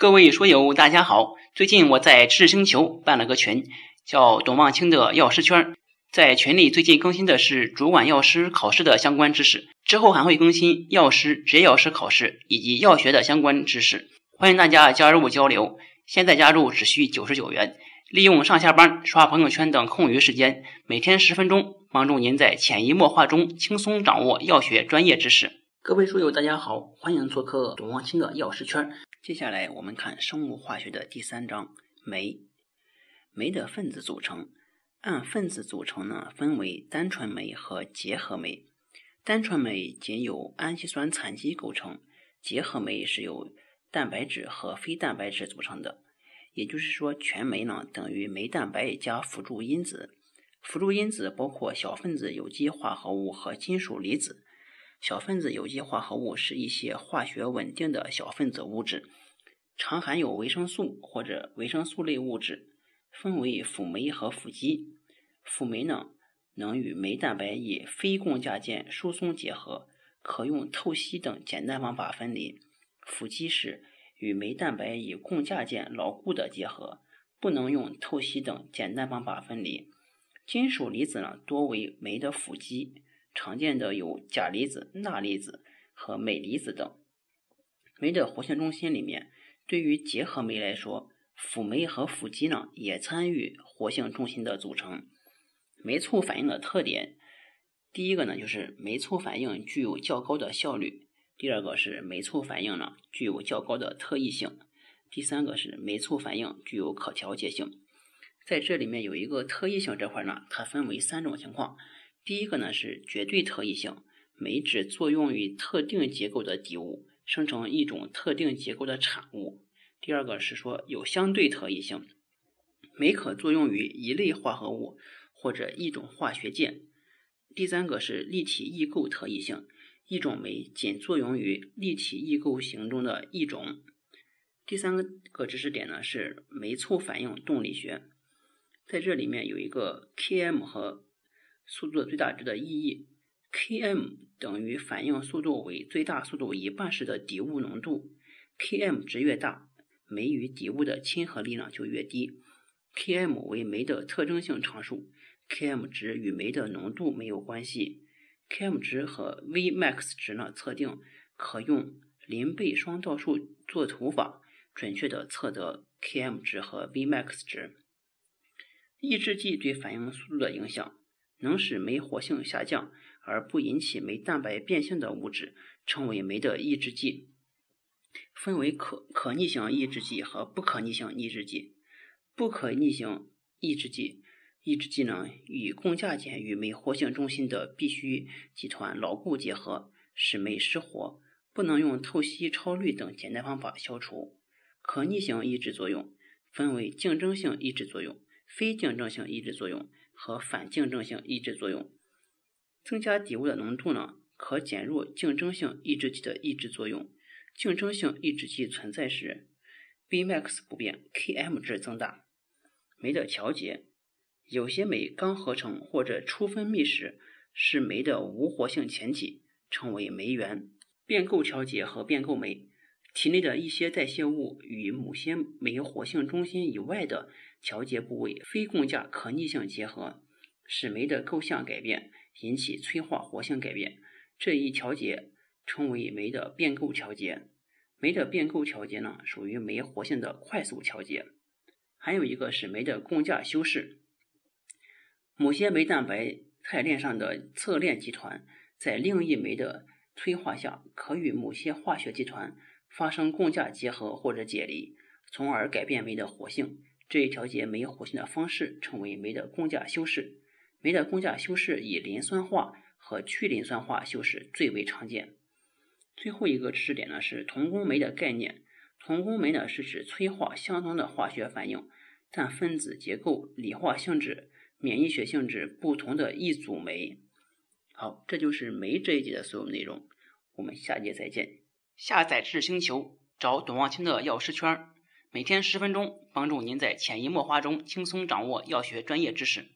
各位书友，大家好！最近我在知识星球办了个群，叫“董望清的药师圈”。在群里最近更新的是主管药师考试的相关知识，之后还会更新药师、职业药师考试以及药学的相关知识。欢迎大家加入交流。现在加入只需九十九元，利用上下班、刷朋友圈等空余时间，每天十分钟，帮助您在潜移默化中轻松掌握药学专业知识。各位书友，大家好，欢迎做客董望清的药师圈。接下来我们看生物化学的第三章酶。酶的分子组成，按分子组成呢，分为单纯酶和结合酶。单纯酶仅由氨基酸残基构成，结合酶是由蛋白质和非蛋白质组成的。也就是说，全酶呢等于酶蛋白加辅助因子。辅助因子包括小分子有机化合物和金属离子。小分子有机化合物是一些化学稳定的小分子物质，常含有维生素或者维生素类物质，分为辅酶和辅基。辅酶呢，能与酶蛋白以非共价键疏松结合，可用透析等简单方法分离；辅基是与酶蛋白以共价键牢固的结合，不能用透析等简单方法分离。金属离子呢，多为酶的辅基。常见的有钾离子、钠离子和镁离子等。酶的活性中心里面，对于结合酶来说，辅酶和辅基呢也参与活性中心的组成。酶促反应的特点，第一个呢就是酶促反应具有较高的效率；第二个是酶促反应呢具有较高的特异性；第三个是酶促反应具有可调节性。在这里面有一个特异性这块呢，它分为三种情况。第一个呢是绝对特异性，酶只作用于特定结构的底物，生成一种特定结构的产物。第二个是说有相对特异性，酶可作用于一类化合物或者一种化学键。第三个是立体异构特异性，一种酶仅作用于立体异构型中的一种。第三个知识点呢是酶促反应动力学，在这里面有一个 Km 和。速度的最大值的意义，Km 等于反应速度为最大速度一半时的底物浓度。Km 值越大，酶与底物的亲和力呢就越低。Km 为酶的特征性常数，Km 值与酶的浓度没有关系。Km 值和 Vmax 值呢测定可用林贝双倒数作图法准确的测得 Km 值和 Vmax 值。抑制剂对反应速度的影响。能使酶活性下降而不引起酶蛋白变性的物质，称为酶的抑制剂。分为可可逆性抑制剂和不可逆性抑制剂。不可逆性抑制剂，抑制剂呢与共价键与酶活性中心的必需集团牢固结合，使酶失活，不能用透析、超滤等简单方法消除。可逆性抑制作用分为竞争性抑制作用、非竞争性抑制作用。和反竞争性抑制作用，增加底物的浓度呢，可减弱竞争性抑制剂的抑制作用。竞争性抑制剂存在时，Vmax 不变，Km 值增大。酶的调节，有些酶刚合成或者初分泌时是酶的无活性前体，称为酶原。变构调节和变构酶，体内的一些代谢物与某些酶活性中心以外的。调节部位非共价可逆性结合，使酶的构象改变，引起催化活性改变。这一调节称为酶的变构调节。酶的变构调节呢，属于酶活性的快速调节。还有一个是酶的共价修饰。某些酶蛋白肽链上的侧链集团，在另一酶的催化下，可与某些化学集团发生共价结合或者解离，从而改变酶的活性。这一调节酶活性的方式称为酶的共价修饰。酶的共价修饰以磷酸化和去磷酸化修饰最为常见。最后一个知识点呢是同工酶的概念。同工酶呢是指催化相同的化学反应，但分子结构、理化性质、免疫学性质不同的一组酶。好，这就是酶这一节的所有内容。我们下节再见。下载智星球，找董望清的药师圈。每天十分钟，帮助您在潜移默化中轻松掌握药学专业知识。